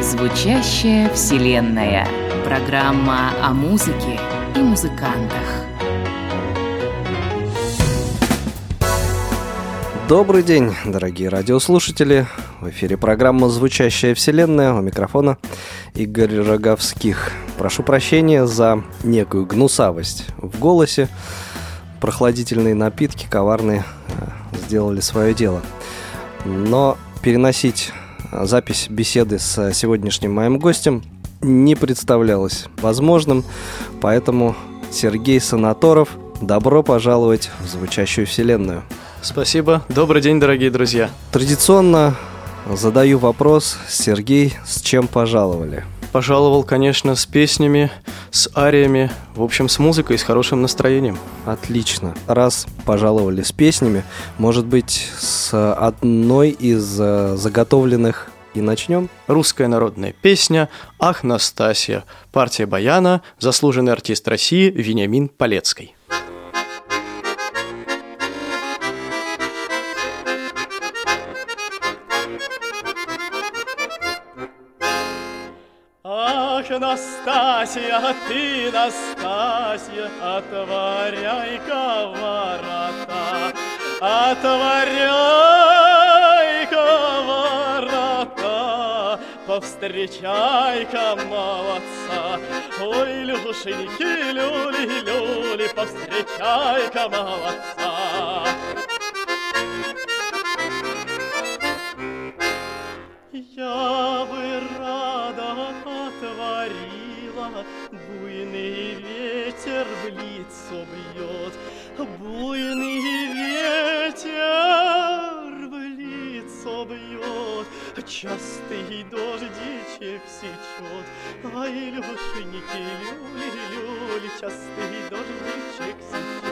Звучащая вселенная. Программа о музыке и музыкантах. Добрый день, дорогие радиослушатели. В эфире программа «Звучащая вселенная». У микрофона Игорь Роговских. Прошу прощения за некую гнусавость в голосе. Прохладительные напитки коварные э, сделали свое дело. Но переносить запись беседы с сегодняшним моим гостем не представлялось возможным, поэтому Сергей Санаторов, добро пожаловать в звучащую вселенную. Спасибо. Добрый день, дорогие друзья. Традиционно задаю вопрос, Сергей, с чем пожаловали? Пожаловал, конечно, с песнями, с ариями, в общем, с музыкой, с хорошим настроением. Отлично. Раз пожаловали с песнями, может быть, с одной из э, заготовленных и начнем. Русская народная песня «Ах, Настасья», партия баяна, заслуженный артист России Вениамин Полецкий. Настасья, ты, Настасья, отворяй-ка ворота, отворяй-ка ворота, повстречай-ка молодца. Ой, Люшеньки, люли, люли, повстречай-ка молодца. Я бы рада Буйный ветер в лицо бьет, Буйный ветер в лицо бьет, Частый дождичек сечет, Ай, Люшеньки, люли, люли, Частый дождичек сечет.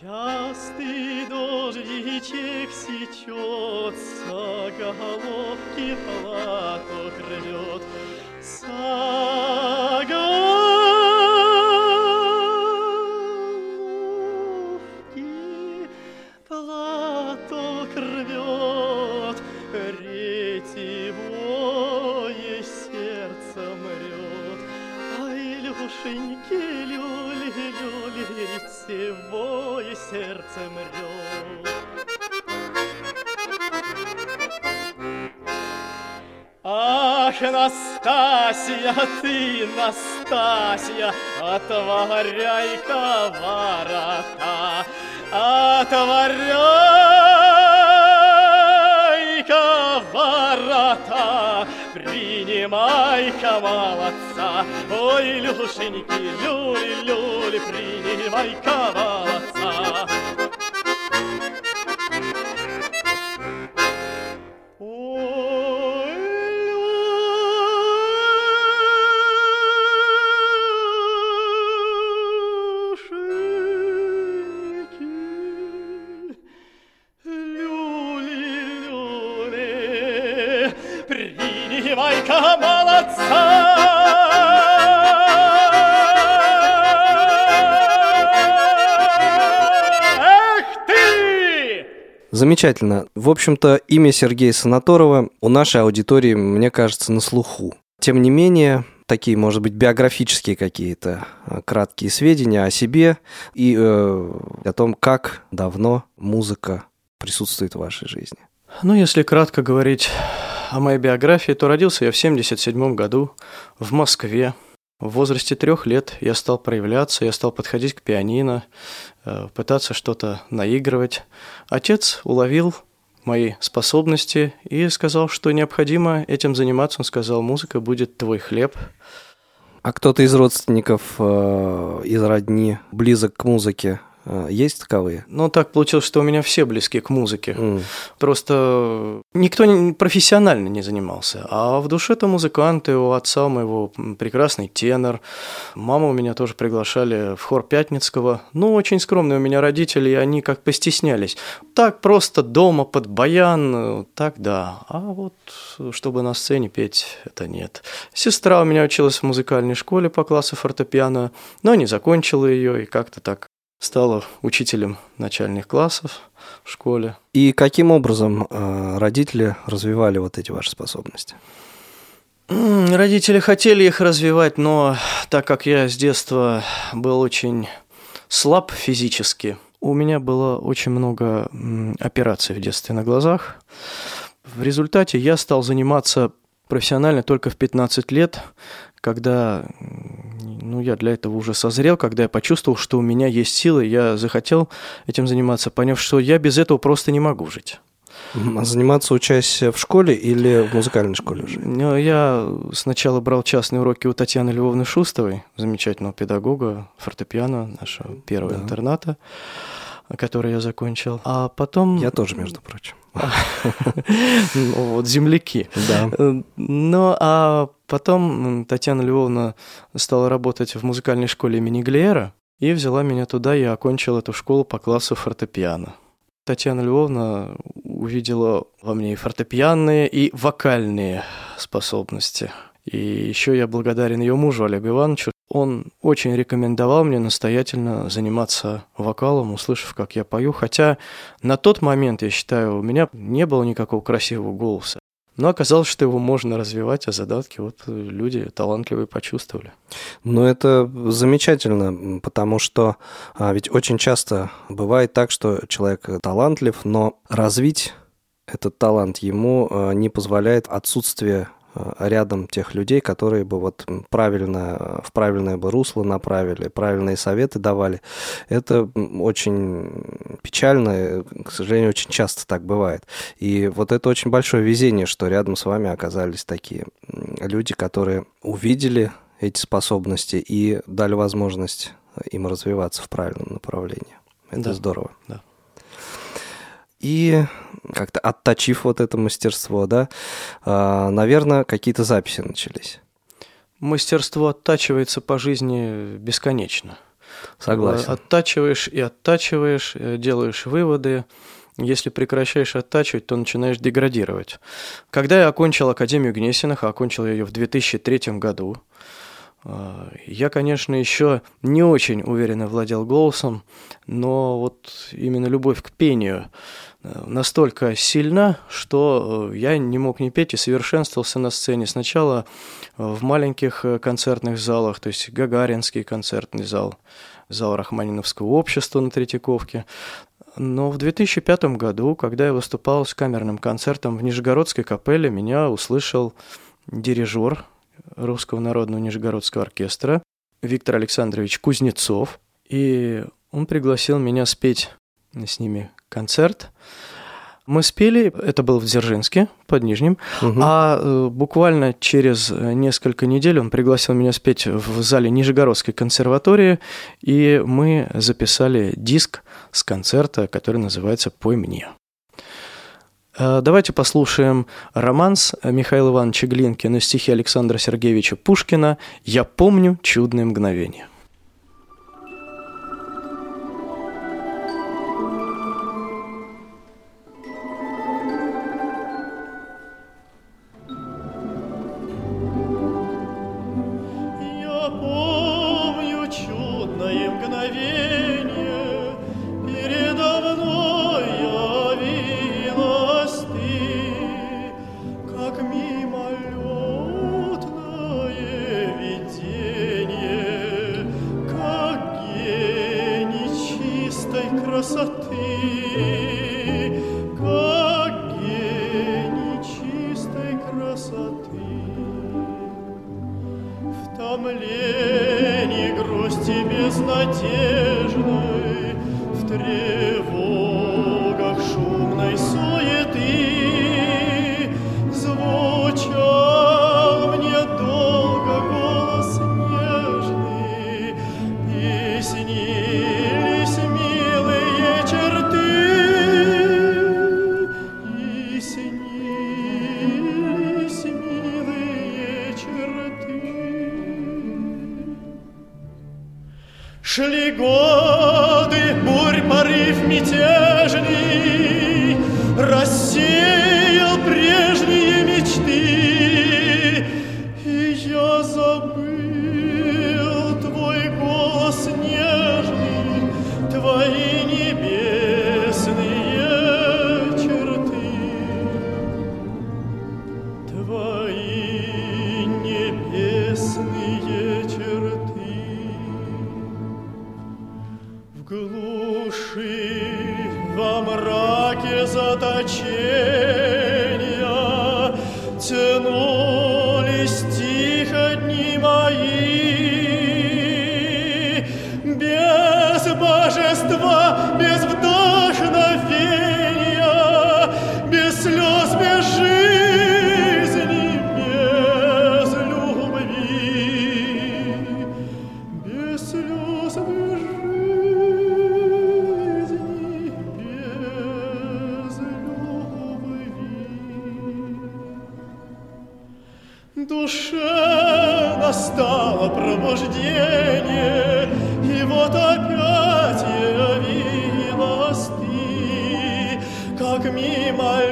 Частый дождичек сечется, головки платок Настасья, отворяй-ка ворота, отворяй-ка ворота, принимай-ка молодца. Ой, Люшеньки, люли, люли, принимай-ка молодца. Замечательно. В общем-то, имя Сергея Санаторова у нашей аудитории, мне кажется, на слуху. Тем не менее, такие, может быть, биографические какие-то э, краткие сведения о себе и э, о том, как давно музыка присутствует в вашей жизни. Ну, если кратко говорить о моей биографии, то родился я в 1977 году в Москве. В возрасте трех лет я стал проявляться, я стал подходить к пианино, пытаться что-то наигрывать. Отец уловил мои способности и сказал, что необходимо этим заниматься. Он сказал, музыка будет твой хлеб. А кто-то из родственников, э, из родни, близок к музыке, Э, Есть таковые? Но так получилось, что у меня все близки к музыке. М. Просто никто не- профессионально не занимался. А в душе-то музыканты, у отца моего м, прекрасный тенор. Мама у меня тоже приглашали в хор Пятницкого. Ну, очень скромные у меня родители, и они как постеснялись. Так просто дома под баян, э, так да. А вот чтобы на сцене петь, это нет. Сестра у меня училась в музыкальной школе по классу фортепиано, но не закончила ее и как-то так стала учителем начальных классов в школе. И каким образом э, родители развивали вот эти ваши способности? Родители хотели их развивать, но так как я с детства был очень слаб физически, у меня было очень много операций в детстве на глазах. В результате я стал заниматься профессионально только в 15 лет, когда ну, я для этого уже созрел, когда я почувствовал, что у меня есть силы, я захотел этим заниматься, поняв, что я без этого просто не могу жить. А Заниматься учась в школе или в музыкальной школе уже? Ну, Я сначала брал частные уроки у Татьяны Львовны Шустовой, замечательного педагога фортепиано нашего первого Да. интерната, который я закончил. А потом... Я тоже, между прочим. Ну, вот земляки. Да. Ну, а потом Татьяна Львовна стала работать в музыкальной школе имени Глеера и взяла меня туда, я окончил эту школу по классу фортепиано. Татьяна Львовна увидела во мне и фортепианные, и вокальные способности. И еще я благодарен ее мужу Олегу Ивановичу. Он очень рекомендовал мне настоятельно заниматься вокалом, услышав, как я пою. Хотя на тот момент, я считаю, у меня не было никакого красивого голоса. Но оказалось, что его можно развивать, а задатки вот э, люди талантливые почувствовали. Ну, это замечательно, потому что а, ведь очень часто бывает так, что человек талантлив, но развить этот талант ему а, не позволяет отсутствие рядом тех людей, которые бы вот правильно, в правильное бы русло направили, правильные советы давали. Это очень печально, э, к сожалению, очень часто так бывает. И вот это очень большое везение, что рядом с вами оказались такие люди, которые увидели эти способности и дали возможность им развиваться в правильном направлении. Это Да. здорово. Да. И как-то отточив вот это мастерство, да, а, наверное, какие-то записи начались. Мастерство оттачивается по жизни бесконечно. Согласен. Э, Оттачиваешь и оттачиваешь, э, делаешь выводы. Если прекращаешь оттачивать, то начинаешь деградировать. Когда я окончил Академию Гнесиных, а окончил я ее в 2003 году, э, я, конечно, еще не очень уверенно владел голосом, но вот именно любовь к пению настолько сильна, что э, я не мог не петь и совершенствовался на сцене. Сначала э, в маленьких э, концертных залах, то есть Гагаринский концертный зал, зал Рахманиновского общества на Третьяковке. Но в 2005 году, когда я выступал с камерным концертом в Нижегородской капелле, меня услышал дирижер Русского народного Нижегородского оркестра Виктор Александрович Кузнецов. И он пригласил меня спеть с ними концерт. Мы спели, это было в Дзержинске, под Нижним, Мгм. а э, буквально через э, несколько недель он пригласил меня спеть в зале Нижегородской консерватории, и мы записали диск с концерта, который называется «Пой мне». Э, Давайте послушаем романс Михаила Ивановича Глинкина, стихи Александра Сергеевича Пушкина «Я помню чудное мгновение». Как мимолетное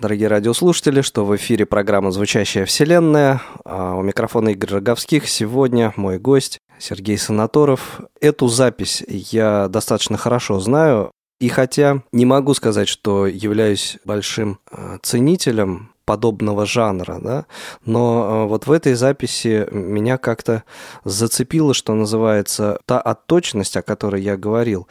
Дорогие радиослушатели, что в эфире программа «Звучащая вселенная». А У микрофона Игорь Роговских. Сегодня мой гость Сергей Санаторов. Эту запись я достаточно хорошо знаю. И хотя не могу сказать, что являюсь большим э, ценителем подобного жанра, да, но э, вот в этой записи меня как-то зацепило, что называется, та отточность, о которой я говорил.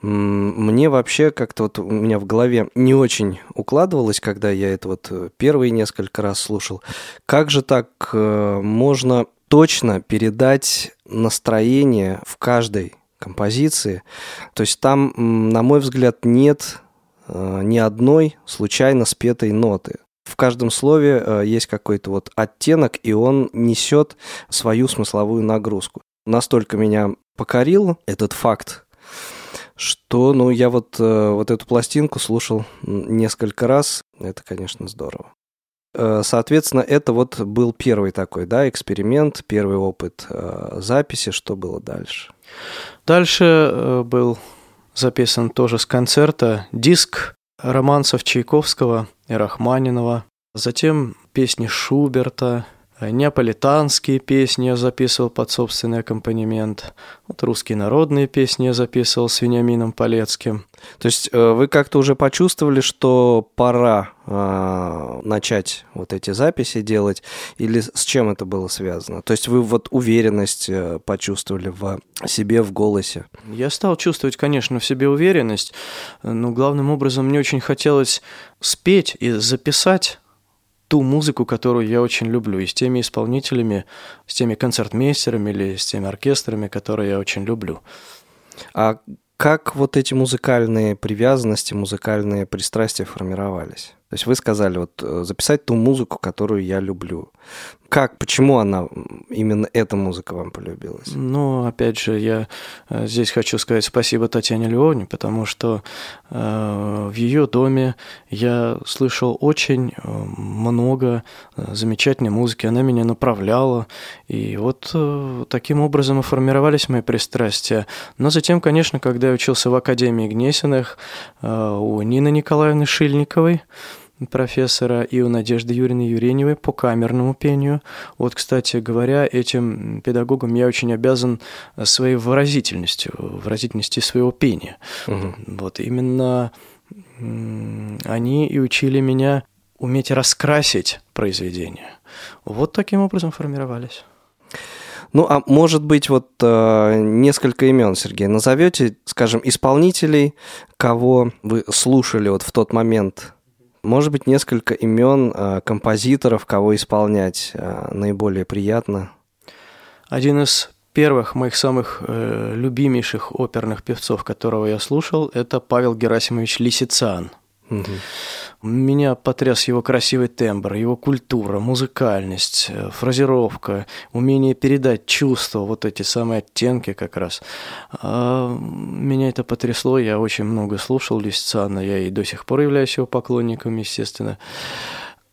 Мне вообще как-то вот у меня в голове не очень укладывалось, когда я это вот э, первые несколько раз слушал. Как же так э, можно точно передать настроение в каждой композиции? То есть там, на мой взгляд, нет ни одной случайно спетой ноты. В каждом слове э, есть какой-то вот оттенок, и он несет свою смысловую нагрузку. Настолько меня покорил этот факт, что, ну, я вот, э, вот эту пластинку слушал несколько раз. Это, конечно, здорово. Э, Соответственно, это вот был первый такой, да, эксперимент, первый опыт записи. Что было дальше? Дальше был записан тоже с концерта диск романсов Чайковского и Рахманинова. Затем песни Шуберта, неаполитанские песни я записывал под собственный аккомпанемент. Вот русские народные песни я записывал с Вениамином Полецким. То есть э, вы как-то уже почувствовали, что пора э, начать вот эти записи делать, или с чем это было связано? То есть вы вот уверенность э, почувствовали в себе, в голосе? Я стал чувствовать, конечно, в себе уверенность, но главным образом мне очень хотелось спеть и записать ту музыку, которую я очень люблю, и с теми исполнителями, с теми концертмейстерами или с теми оркестрами, которые я очень люблю. А как вот эти музыкальные привязанности, музыкальные пристрастия формировались? То есть вы сказали, вот э, записать ту музыку, которую я люблю. Как, почему она, именно эта музыка вам полюбилась? Ну, опять же, я э, здесь хочу сказать спасибо Татьяне Львовне, потому что э, в ее доме я слышал очень э, много э, замечательной музыки, она меня направляла, и вот э, таким образом и формировались мои пристрастия. Но затем, конечно, когда я учился в Академии Гнесиных э, у Нины Николаевны Шильниковой, профессора и у Надежды Юрьевны Юреневой по камерному пению. Вот, кстати говоря, этим педагогам я очень обязан своей выразительностью, выразительностью своего пения. Угу. Вот именно они и учили меня уметь раскрасить произведения. Вот таким образом формировались. Ну, а может быть, вот э, несколько имен, Сергей, назовете, скажем, исполнителей, кого вы слушали вот в тот момент может быть, несколько имен э, композиторов, кого исполнять э, наиболее приятно? Один из первых моих самых э, любимейших оперных певцов, которого я слушал, это Павел Герасимович Лисицан. Угу. Меня потряс его красивый тембр, его культура, музыкальность, э, фразировка, умение передать чувства, вот эти самые оттенки как раз. А, меня это потрясло, я очень много слушал Лисцана, я и до сих пор являюсь его поклонником, естественно.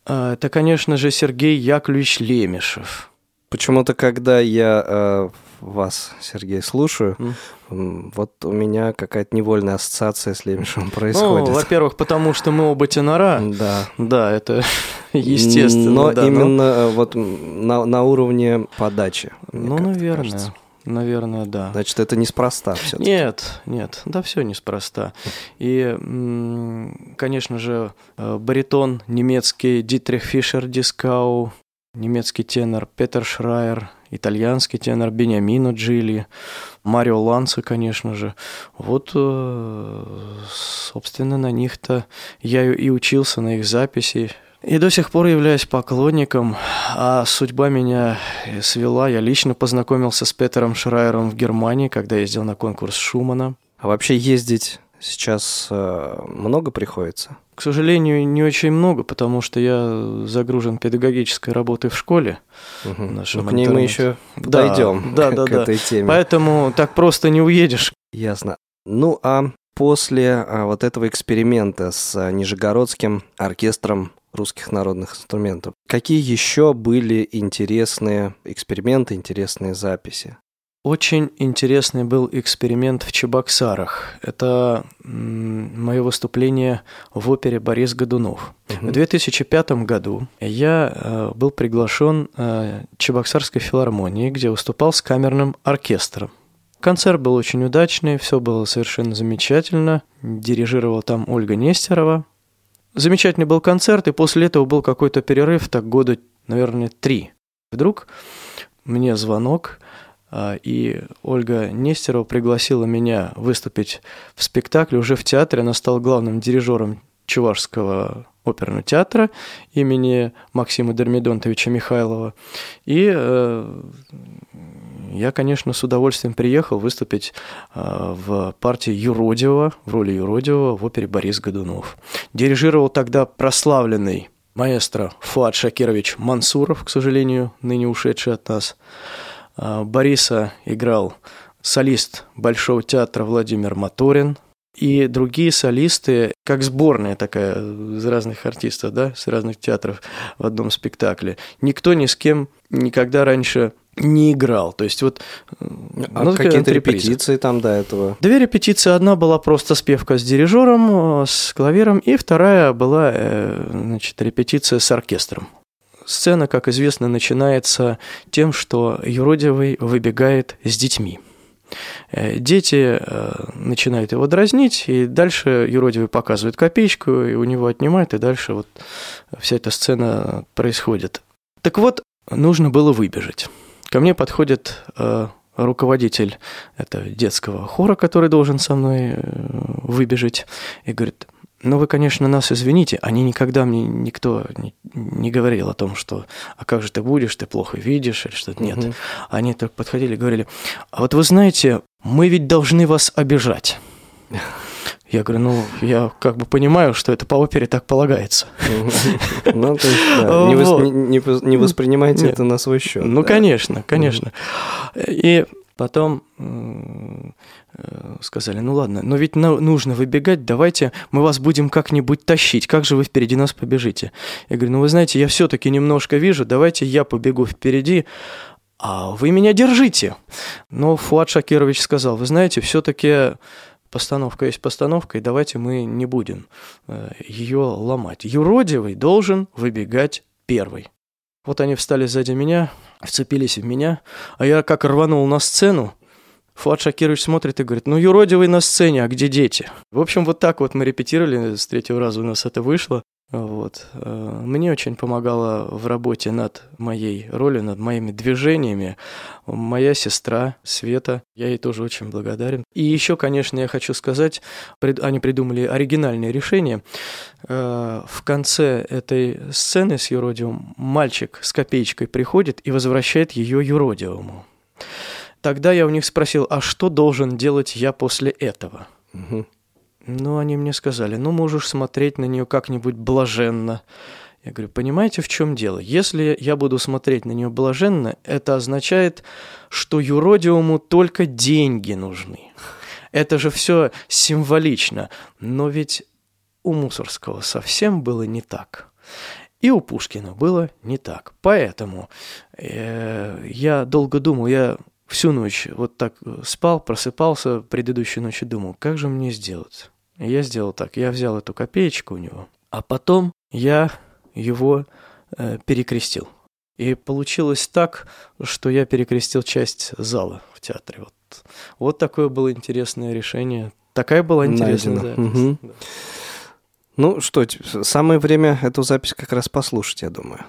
А, это, конечно же, Сергей Яковлевич Лемешев. Почему-то, когда я э, вас, Сергей, слушаю, mm. вот у меня какая-то невольная ассоциация с Лемешевым происходит. Ну, во-первых, потому что мы оба тенора. Да. Да, это естественно. Но да, именно но... вот на, на уровне подачи. Ну, наверное. Кажется. Наверное, да. Значит, это неспроста все Нет, нет, да все неспроста. И, конечно же, э, баритон немецкий Дитрих Фишер Дискау, немецкий тенор Петер Шрайер, итальянский тенор Бениамино Джилли, Марио Ланца, конечно же. Вот, э, собственно, на них-то я и учился, на их записи. И до сих пор являюсь поклонником, а судьба меня свела. Я лично познакомился с Петером Шрайером в Германии, когда ездил на конкурс Шумана. А вообще ездить сейчас э, много приходится? К сожалению, не очень много, потому что я загружен педагогической работой в школе. Угу. Ну, к ней мы еще подойдем да, да, к да, этой теме. Поэтому так просто не уедешь. Ясно. Ну, а после а, вот этого эксперимента с а, Нижегородским оркестром русских народных инструментов, какие еще были интересные эксперименты, интересные записи? Очень интересный был эксперимент в Чебоксарах. Это мое выступление в опере «Борис Годунов». Угу. В 2005 году я э, был приглашен э, Чебоксарской филармонией, где выступал с камерным оркестром. Концерт был очень удачный, все было совершенно замечательно. Дирижировала там Ольга Нестерова. Замечательный был концерт, и после этого был какой-то перерыв, так года, наверное, три. Вдруг мне звонок – и Ольга Нестерова пригласила меня выступить в спектакле уже в театре. Она стала главным дирижером Чувашского оперного театра имени Максима Дермидонтовича Михайлова. И э, я, конечно, с удовольствием приехал выступить э, в партии Юродивого, в роли Юродивого в опере Борис Годунов. Дирижировал тогда прославленный маэстро Фуад Шакирович Мансуров, к сожалению, ныне ушедший от нас. А, Бориса играл солист Большого театра Владимир Моторин, и другие солисты, как сборная такая из разных артистов, да, с разных театров в одном спектакле. Никто ни с кем никогда раньше не играл. То есть вот... А ну, какие-то репетиции там до этого? Две репетиции. Одна была просто спевка с дирижером, с клавиром, и вторая была э, значит, репетиция с оркестром. Сцена, как известно, начинается тем, что юродивый выбегает с детьми. Э, дети э, начинают его дразнить, и дальше юродивый показывает копеечку, и у него отнимает, и дальше вот вся эта сцена происходит. Так вот, нужно было выбежать. Ко мне подходит э, руководитель этого детского хора, который должен со мной выбежать, и говорит, ну, вы, конечно, нас извините, они никогда мне никто не, не говорил о том, что «а как же ты будешь, ты плохо видишь» или что-то. Нет. Угу. Они так подходили и говорили «а вот вы знаете, мы ведь должны вас обижать». Я говорю, ну, я как бы понимаю, что это по опере так полагается. Ну, то есть, да, не, вос- не- не воспринимайте Нет. это на свой счет. Ну, да. конечно, конечно. И потом сказали, ну ладно, но ведь нужно выбегать, давайте мы вас будем как-нибудь тащить, как же вы впереди нас побежите? Я говорю, ну вы знаете, я все-таки немножко вижу, давайте я побегу впереди, а вы меня держите. Но Фуат Шакирович сказал, вы знаете, все-таки постановка есть постановка, и давайте мы не будем ее ломать. Юродивый должен выбегать первый. Вот они встали сзади меня, вцепились в меня, а я как рванул на сцену, Фуат Шакирович смотрит и говорит, ну, юродивый на сцене, а где дети? В общем, вот так вот мы репетировали, с третьего раза у нас это вышло. Вот. Э, Мне очень помогала в работе над моей ролью, над моими движениями моя сестра Света. Я ей тоже очень благодарен. И еще, конечно, я хочу сказать, они придумали оригинальное решение. Э, В конце этой сцены с юродивым мальчик с копеечкой приходит и возвращает ее юродивому. Тогда я у них спросил, а что должен делать я после этого? Мгм. Ну, они мне сказали, ну, можешь смотреть на нее как-нибудь блаженно. Я говорю, понимаете, в чем дело? Если я буду смотреть на нее блаженно, это означает, что юродивому только деньги нужны. Это же все символично. Но ведь у Мусорского совсем было не так. И у Пушкина было не так. Поэтому э, я долго думал, я всю ночь вот так э, спал, просыпался предыдущей ночью, думал, как же мне сделать? И я сделал так, я взял эту копеечку у него, а потом я его э, перекрестил. И получилось так, что я перекрестил часть зала в театре. Вот, вот такое было интересное решение. Такая была интересная Найдено. запись. Мгм. Да. Ну что, самое время эту запись как раз послушать, я думаю.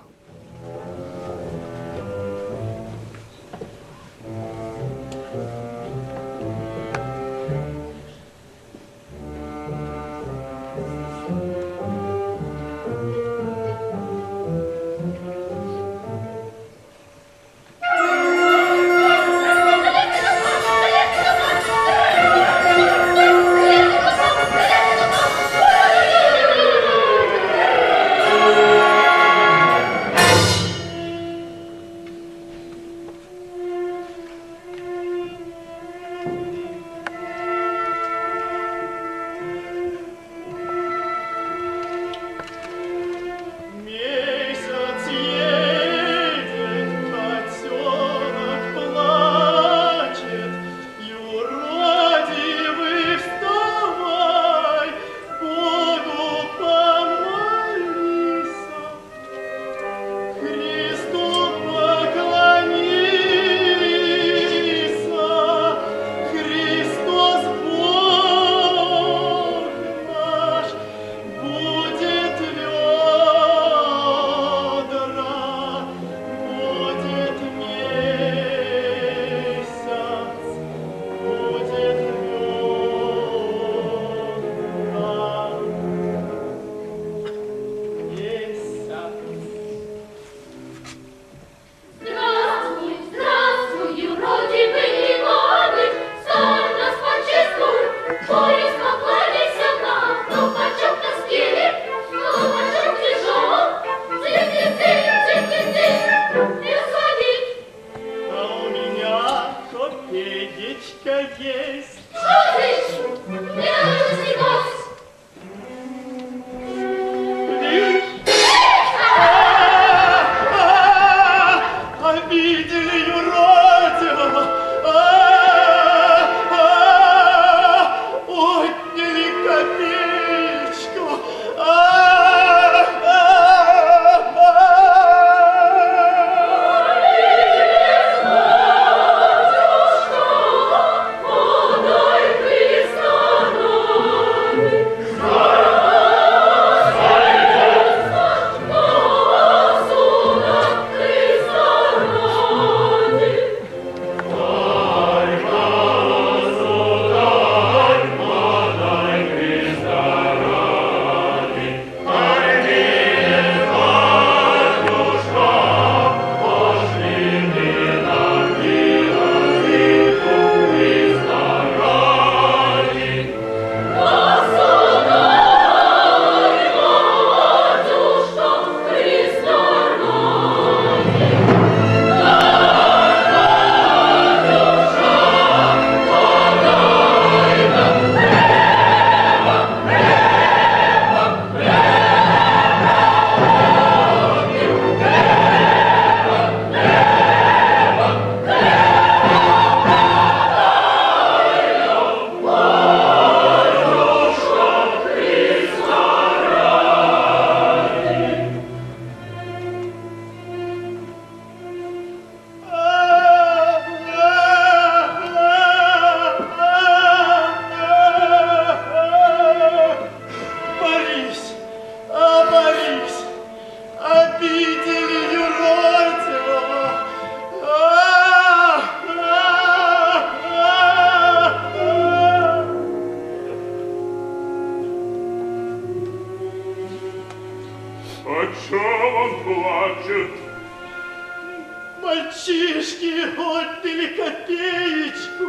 Мальчишки отдали копеечку,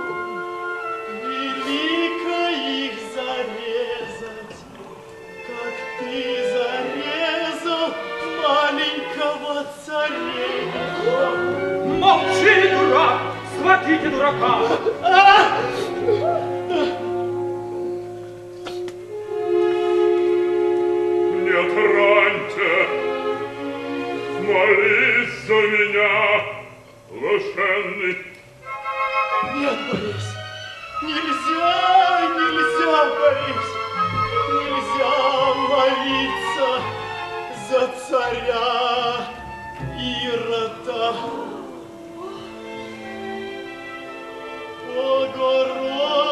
велико их зарезать, как ты зарезал маленького царя. Молчи, дурак! Схватите дурака! Блаженный! Нет, Борис, нельзя, нельзя, Борис, нельзя молиться за царя Ирода. Богородица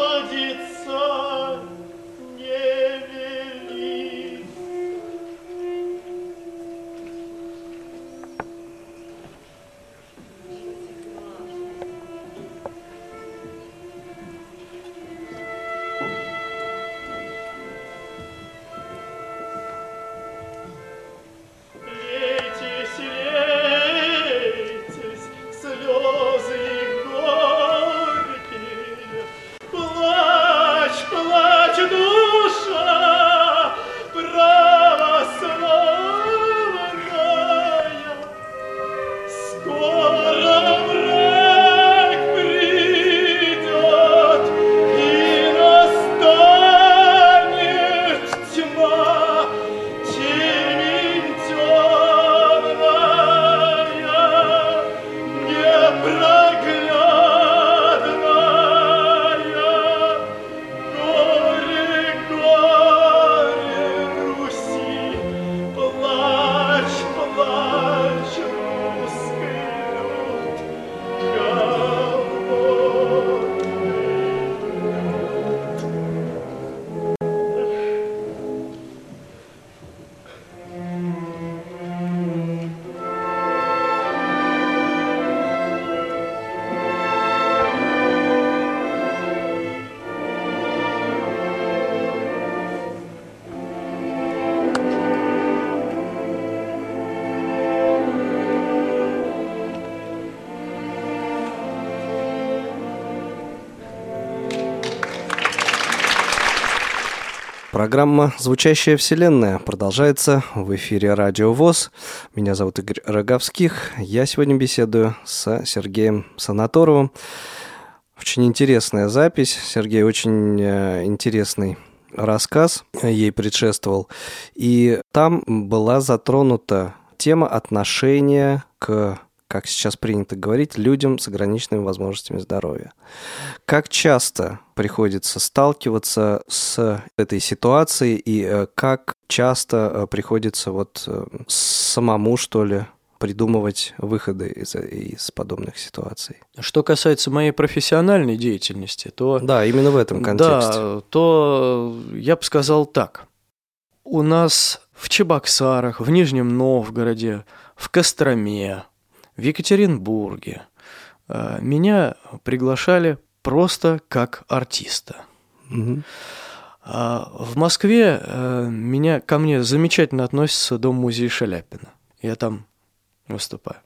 Программа «Звучащая вселенная» продолжается в эфире Радио ВОЗ. Меня зовут Игорь Роговских. Я сегодня беседую с Сергеем Санаторовым. Очень интересная запись. Сергей очень э, интересный рассказ ей предшествовал. И там была затронута тема отношения к, как сейчас принято говорить, людям с ограниченными возможностями здоровья. Как часто приходится сталкиваться с этой ситуацией и э, как часто э, приходится вот э, самому, что ли, придумывать выходы из, из подобных ситуаций? Что касается моей профессиональной деятельности, то... Да, именно в этом контексте. Да, то я бы сказал так. У нас в Чебоксарах, в Нижнем Новгороде, в Костроме, в Екатеринбурге э, меня приглашали просто как артиста. А в Москве э, меня, ко мне замечательно относится Дом-музей Шаляпина. Я там выступаю.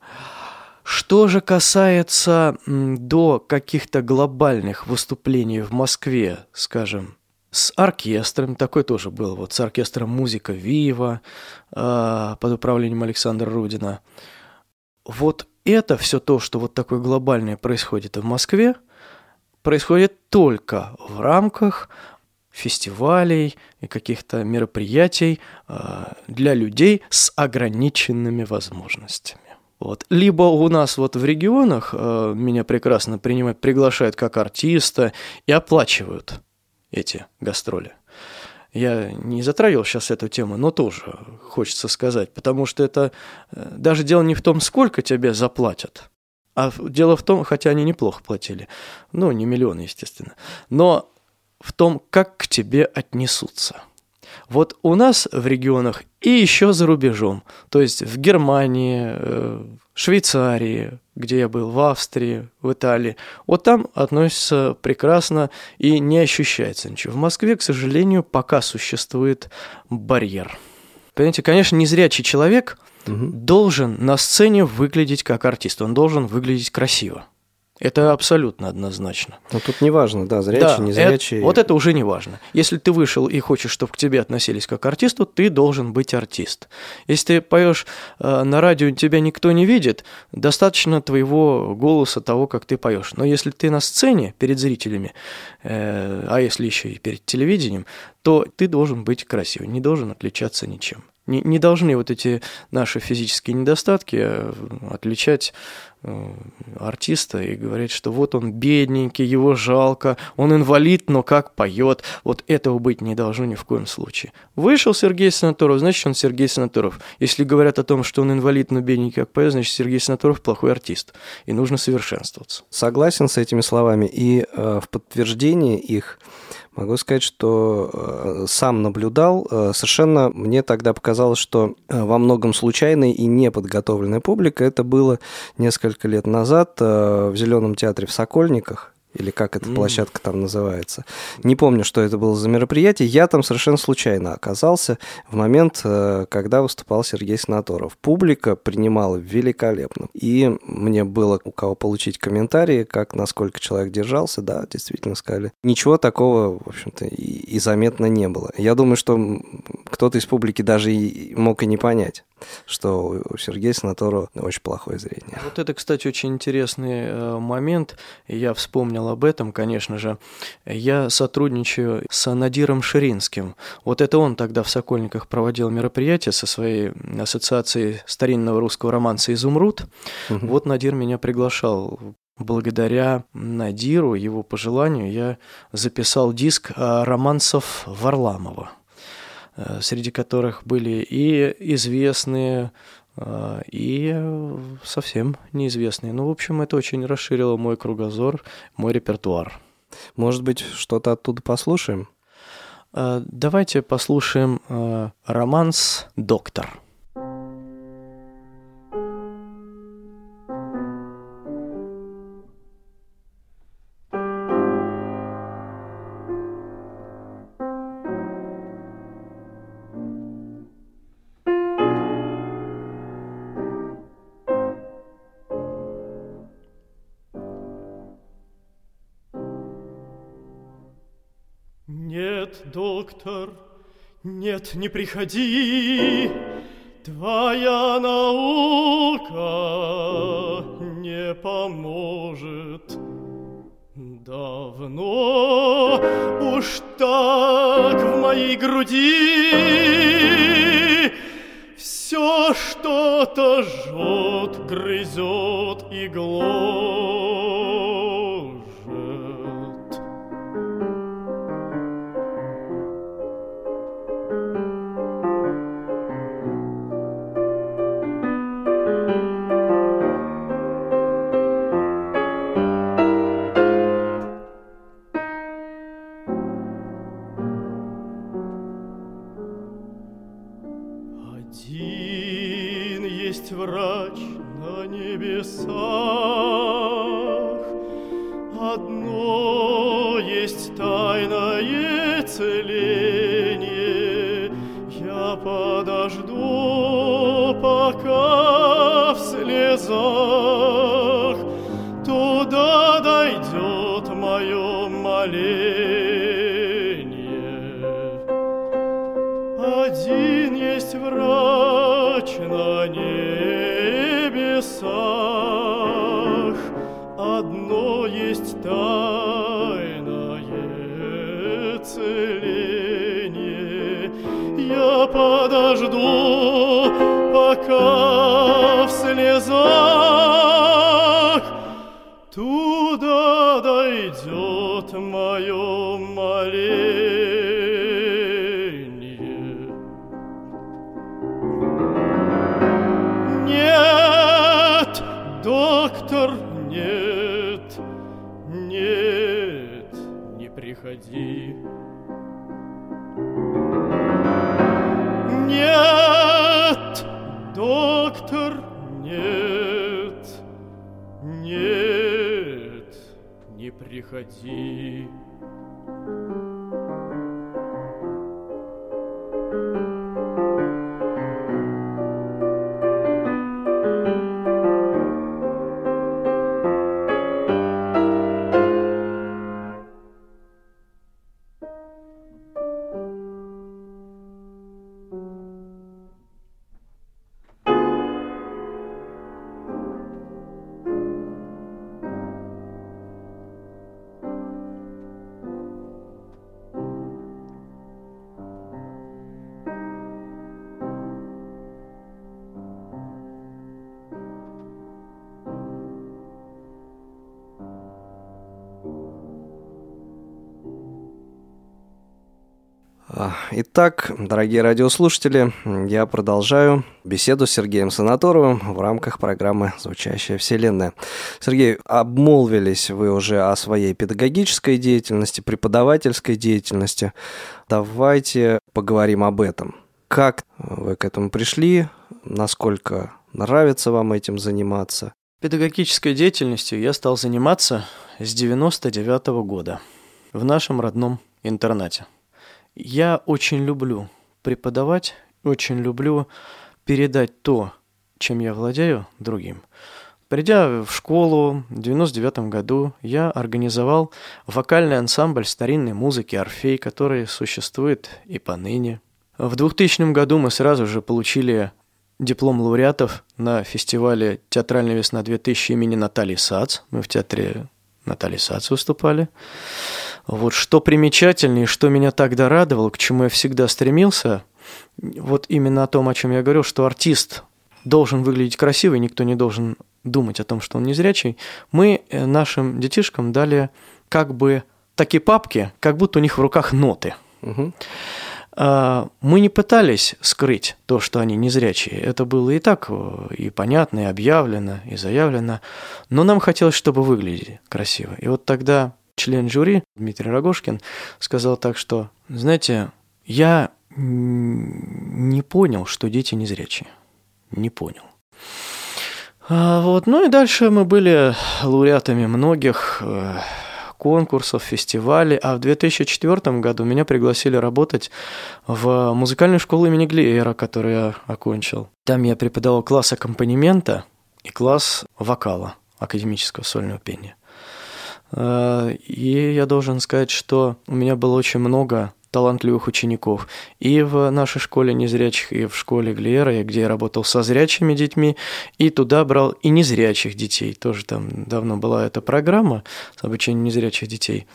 Что же касается до каких-то глобальных выступлений в Москве, скажем, с оркестром, такой тоже был, вот с оркестром «Музыка Вива» э, под управлением Александра Рудина. Вот это все то, что вот такое глобальное происходит в Москве, происходит только в рамках фестивалей и каких-то мероприятий э, для людей с ограниченными возможностями. Вот. Либо у нас вот в регионах э, меня прекрасно принимают, приглашают как артиста и оплачивают эти гастроли. Я не затрагивал сейчас эту тему, но тоже хочется сказать, потому что это э, даже дело не в том, сколько тебе заплатят, а дело в том, хотя они неплохо платили, ну, не миллионы, естественно, но в том, как к тебе отнесутся. Вот у нас в регионах и еще за рубежом, то есть в Германии, э, Швейцарии, где я был, в Австрии, в Италии, вот там относятся прекрасно и не ощущается ничего. В Москве, к сожалению, пока существует барьер. Понимаете, конечно, незрячий человек Мгм. должен на сцене выглядеть как артист, он должен выглядеть красиво. Это абсолютно однозначно. Ну, тут не важно, да, зрячий, Да, не это- зрячий. вот это уже не важно. Если ты вышел и хочешь, чтобы к тебе относились как к артисту, ты должен быть артист. Если ты поешь э, на радио, тебя никто не видит, достаточно твоего голоса, того, как ты поешь. Но если ты на сцене перед зрителями, э, а если еще и перед телевидением, то ты должен быть красивый, не должен отличаться ничем. Не, не должны вот эти наши физические недостатки э, отличать э, артиста и говорить, что вот он бедненький, его жалко, он инвалид, но как поет. Вот этого быть не должно ни в коем случае. Вышел Сергей Санаторов, значит, он Сергей Санаторов. Если говорят о том, что он инвалид, но бедненький, как поет, значит, Сергей Санаторов плохой артист. И нужно совершенствоваться. Согласен с этими словами. И э, в подтверждение их могу сказать, что э, сам наблюдал. Э, совершенно мне тогда показалось, что э, во многом случайная и неподготовленная публика. Это было несколько лет назад в Зеленом театре в Сокольниках. Или как эта М. площадка там называется. Не помню, что это было за мероприятие. Я там совершенно случайно оказался в момент, э, когда выступал Сергей Санаторов. Публика принимала великолепно. И мне было у кого получить комментарии, как, насколько человек держался. Да, действительно сказали. Ничего такого, в общем-то, и, и заметно не было. Я думаю, что кто-то из публики даже и мог и не понять, что у Сергея Санаторова очень плохое зрение. Вот это, кстати, очень интересный э, момент. Я вспомнил об этом, конечно же. Я сотрудничаю с Надиром Ширинским. Вот это он тогда в Сокольниках проводил мероприятие со своей ассоциацией старинного русского романса «Изумруд». Вот Надир меня приглашал. Благодаря Надиру, его пожеланию, я записал диск романсов Варламова, среди которых были и известные, э, и э, совсем неизвестные. Ну, в общем, это очень расширило мой кругозор, мой репертуар. Может быть, что-то оттуда послушаем? Э, Давайте послушаем э, романс «Доктор». Нет, не приходи, Твоя наука не поможет. Давно уж так в моей груди Все что-то жжет, грызет и доктор, нет, нет, не приходи. Итак, дорогие радиослушатели, я продолжаю беседу с Сергеем Санаторовым в рамках программы «Звучащая вселенная». Сергей, обмолвились вы уже о своей педагогической деятельности, преподавательской деятельности. Давайте поговорим об этом. Как вы к этому пришли? Насколько нравится вам этим заниматься? Педагогической деятельностью я стал заниматься с 99 -го года в нашем родном интернате. Я очень люблю преподавать, очень люблю передать то, чем я владею, другим. Придя в школу в 99 году, я организовал вокальный ансамбль старинной музыки «Орфей», который существует и поныне. В 2000 году мы сразу же получили диплом лауреатов на фестивале «Театральная весна-2000» имени Натальи Сац. Мы в театре Натальи Сац выступали. Вот что примечательнее, что меня тогда радовало, к чему я всегда стремился, вот именно о том, о чем я говорил, что артист должен выглядеть красиво, и никто не должен думать о том, что он незрячий, мы э, нашим детишкам дали как бы такие папки, как будто у них в руках ноты. Угу. Мы не пытались скрыть то, что они незрячие. Это было и так э, и понятно, и объявлено, и заявлено. Но нам хотелось, чтобы выглядели красиво. И вот тогда член жюри Дмитрий Рогошкин сказал так, что, знаете, я не понял, что дети незрячие. Не понял. А вот, ну и дальше мы были лауреатами многих э, конкурсов, фестивалей, а в 2004 году меня пригласили работать в музыкальную школу имени Глеера, которую я окончил. Там я преподавал класс аккомпанемента и класс вокала, академического сольного пения. Э, и я должен сказать, что у меня было очень много талантливых учеников. И в нашей школе незрячих, и в школе Глера, где я работал со зрячими детьми, и туда брал и незрячих детей. Тоже там давно была эта программа с обучением незрячих детей.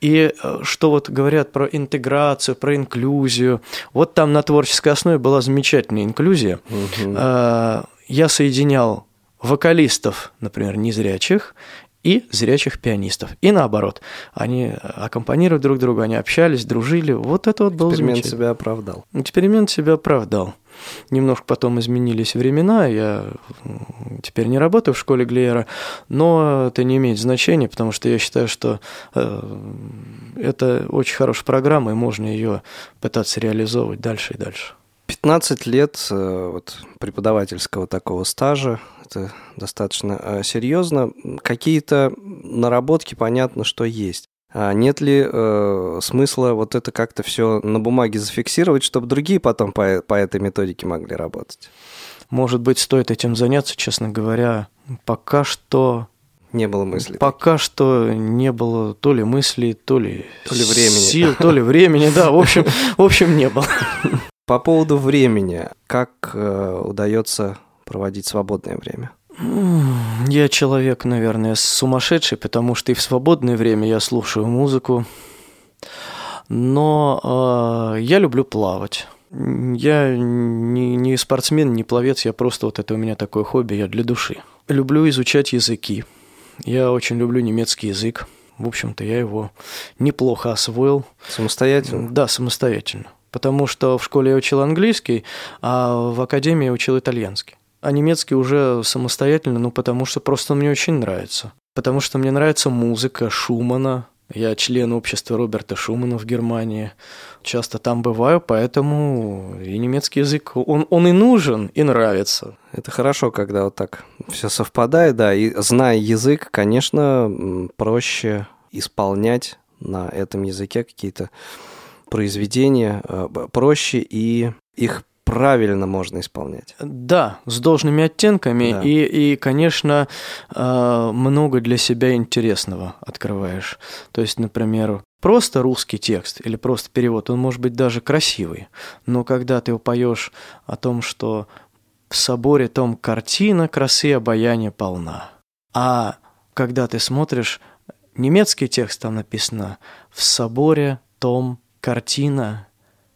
И э, что вот говорят про интеграцию, про инклюзию. Вот там на творческой основе была замечательная инклюзия. Угу. Я соединял вокалистов, например, незрячих, и зрячих пианистов. И наоборот. Они аккомпанируют друг другу, они общались, дружили. Вот это вот был Эксперимент себя оправдал. Эксперимент себя оправдал. Немножко потом изменились времена, я теперь не работаю в школе Глеера, но это не имеет значения, потому что я считаю, что э, это очень хорошая программа, и можно ее пытаться реализовывать дальше и дальше. 15 лет э, вот, преподавательского такого стажа это достаточно э, серьезно. Какие-то наработки, понятно, что есть. А нет ли э, смысла вот это как-то все на бумаге зафиксировать, чтобы другие потом по, по этой методике могли работать? Может быть, стоит этим заняться, честно говоря. Пока что не было мысли. Пока что не было то ли мыслей, то ли, то ли времени. Сил, то ли времени, да. В общем, в общем, не было. По поводу времени, как э, удается проводить свободное время? Я человек, наверное, сумасшедший, потому что и в свободное время я слушаю музыку. Но э, я люблю плавать. Я не, не спортсмен, не пловец, я просто вот это у меня такое хобби, я для души. Люблю изучать языки. Я очень люблю немецкий язык. В общем-то, я его неплохо освоил. Самостоятельно? Да, самостоятельно. Потому что в школе я учил английский, а в академии учил итальянский а немецкий уже самостоятельно, ну, потому что просто мне очень нравится. Потому что мне нравится музыка Шумана. Я член общества Роберта Шумана в Германии. Часто там бываю, поэтому и немецкий язык, он, он и нужен, и нравится. Это хорошо, когда вот так все совпадает, да. И зная язык, конечно, проще исполнять на этом языке какие-то произведения, э, проще и их правильно можно исполнять. Да, с должными оттенками да. и, и, конечно, э, много для себя интересного открываешь. То есть, например, просто русский текст или просто перевод, он может быть даже красивый, но когда ты упоешь о том, что в соборе том картина красы и обаяния полна, а когда ты смотришь немецкий текст, там написано «в соборе том картина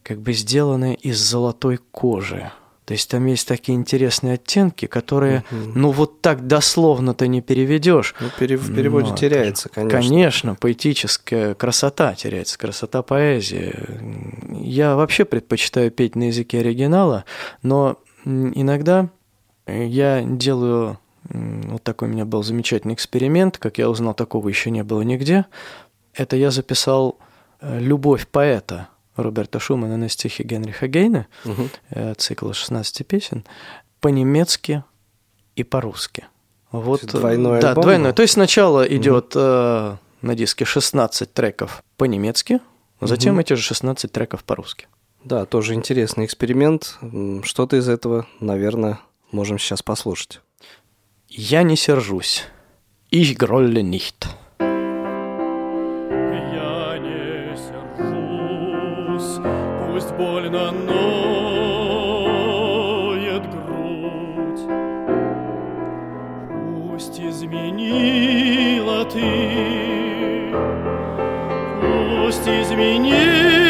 как бы сделанная из золотой кожи. То есть там есть такие интересные оттенки, которые, ну вот так дословно ты не переведешь. Ну, пере- в переводе Ну, теряется, конечно. Конечно, поэтическая красота теряется, красота поэзии. Я вообще предпочитаю петь на языке оригинала, но иногда я делаю вот такой у меня был замечательный эксперимент, как я узнал, такого еще не было нигде. Это я записал «Любовь поэта» Роберта Шумана на стихи Генриха Гейна, Мгм. э, цикл 16 песен, по-немецки и по-русски. Вот, двойной да, альбом двойной. То есть сначала идет э, на диске 16 треков по-немецки, затем Мгм. эти же 16 треков по-русски. Да, тоже интересный эксперимент. Что-то из этого, наверное, можем сейчас послушать. Я не сержусь. Ich grolle nicht. Больно ноет грудь. Пусть изменила ты, пусть изменила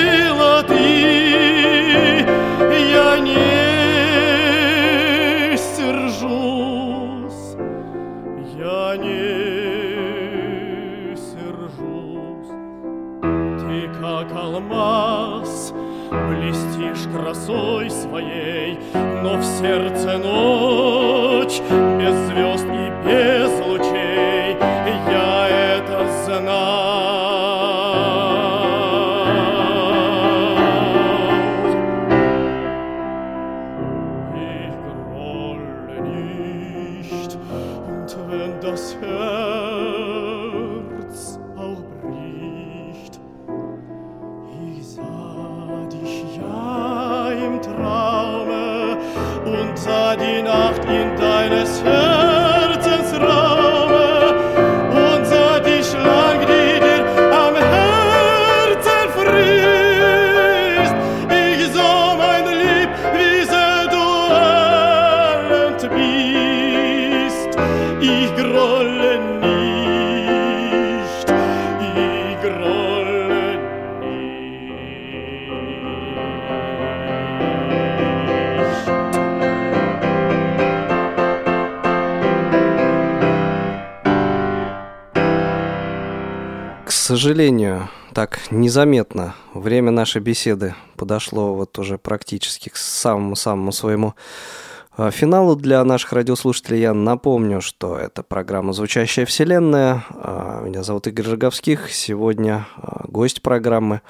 красой своей, но в сердце ночь без звезд и без К сожалению, так незаметно время нашей беседы подошло вот уже практически к самому-самому своему финалу для наших радиослушателей. Я напомню, что это программа «Звучащая вселенная». А, Меня зовут Игорь Роговских. Сегодня а, гость программы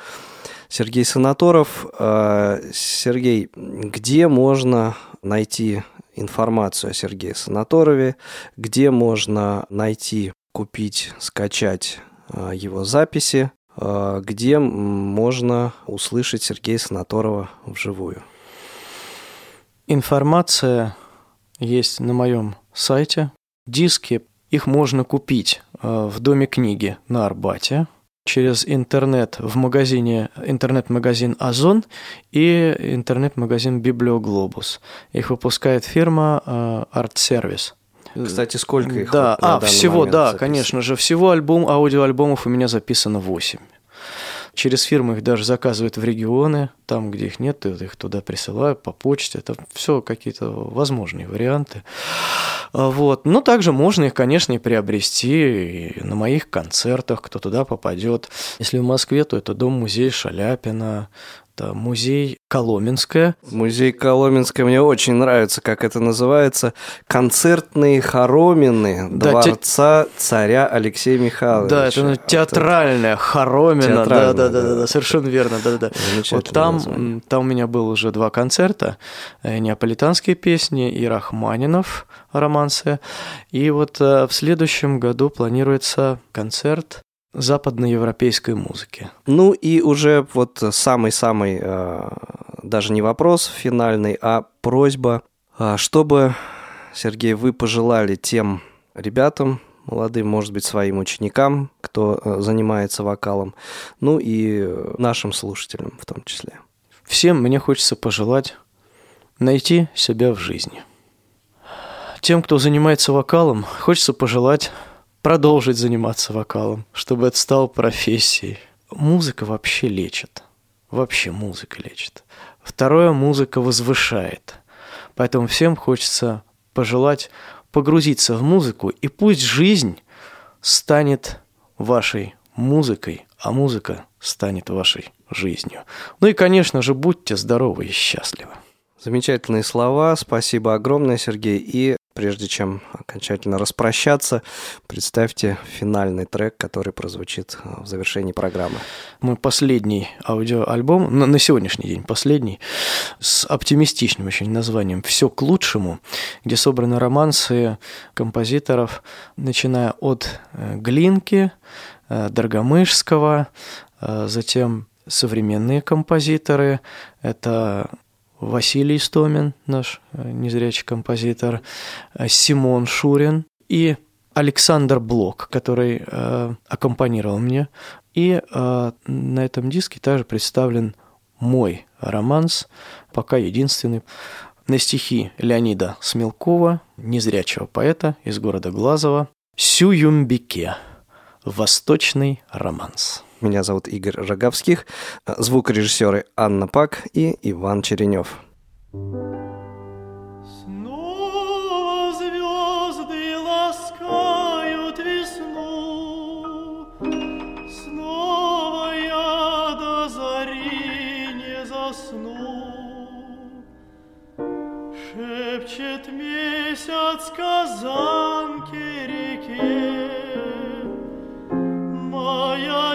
Сергей Санаторов. А, Сергей, где можно найти информацию о Сергее Санаторове? Где можно найти, купить, скачать а, его записи? А, Где можно услышать Сергея Санаторова вживую? Информация есть на моем сайте. Диски, их можно купить э, в Доме книги на Арбате через интернет в магазине, интернет-магазин Озон и интернет-магазин Библиоглобус. Их выпускает фирма э, Art Service. Кстати, сколько их? Да, вот а, всего, момент да, записано? конечно же, всего альбом, аудиоальбомов у меня записано 8. Через фирмы их даже заказывают в регионы, там, где их нет, их туда присылаю по почте. Это все какие-то возможные варианты. А, Вот. Но также можно их, конечно, и приобрести и на моих концертах, кто туда попадет. Если в Москве, то это дом-музей Шаляпина, это музей Коломенская, Музей Коломенской мне очень нравится, как это называется. Концертные хоромины Да, те- дворца царя Алексея Михайловича. Да, это ну, театральная хоромина. Да, Театральная, да, да, да. да, да, совершенно верно, да, да, Вот там, название. там у меня было уже два концерта: э, неаполитанские песни и Рахманинов романсы. И вот э, в следующем году планируется концерт западноевропейской музыки. Ну и уже вот самый-самый, э, даже не вопрос финальный, а просьба, а, чтобы, Сергей, вы пожелали тем ребятам, молодым, может быть, своим ученикам, кто э, занимается вокалом, ну и нашим слушателям в том числе. Всем мне хочется пожелать найти себя в жизни. Тем, кто занимается вокалом, хочется пожелать продолжить заниматься вокалом, чтобы это стало профессией. Музыка вообще лечит. Вообще музыка лечит. Второе, музыка возвышает. Поэтому всем хочется пожелать погрузиться в музыку, и пусть жизнь станет вашей музыкой, а музыка станет вашей жизнью. Ну и, конечно же, будьте здоровы и счастливы. Замечательные слова. Спасибо огромное, Сергей. И прежде чем окончательно распрощаться, представьте финальный трек, который прозвучит в завершении программы. Мой последний аудиоальбом, на, на сегодняшний день последний, с оптимистичным очень названием «Все к лучшему», где собраны романсы композиторов, начиная от э, Глинки, э, Доргомышского, э, затем современные композиторы. Это Василий Истомин, наш э, незрячий композитор, э, Симон Шурин и Александр Блок, который э, аккомпанировал мне. И э, на этом диске также представлен мой романс, пока единственный, на стихи Леонида Смелкова, незрячего поэта из города Глазова, «Сююмбике. Восточный романс». Меня зовут Игорь Роговских, звукорежиссеры Анна Пак и Иван Черенев. Шепчет месяц казанки реке, Моя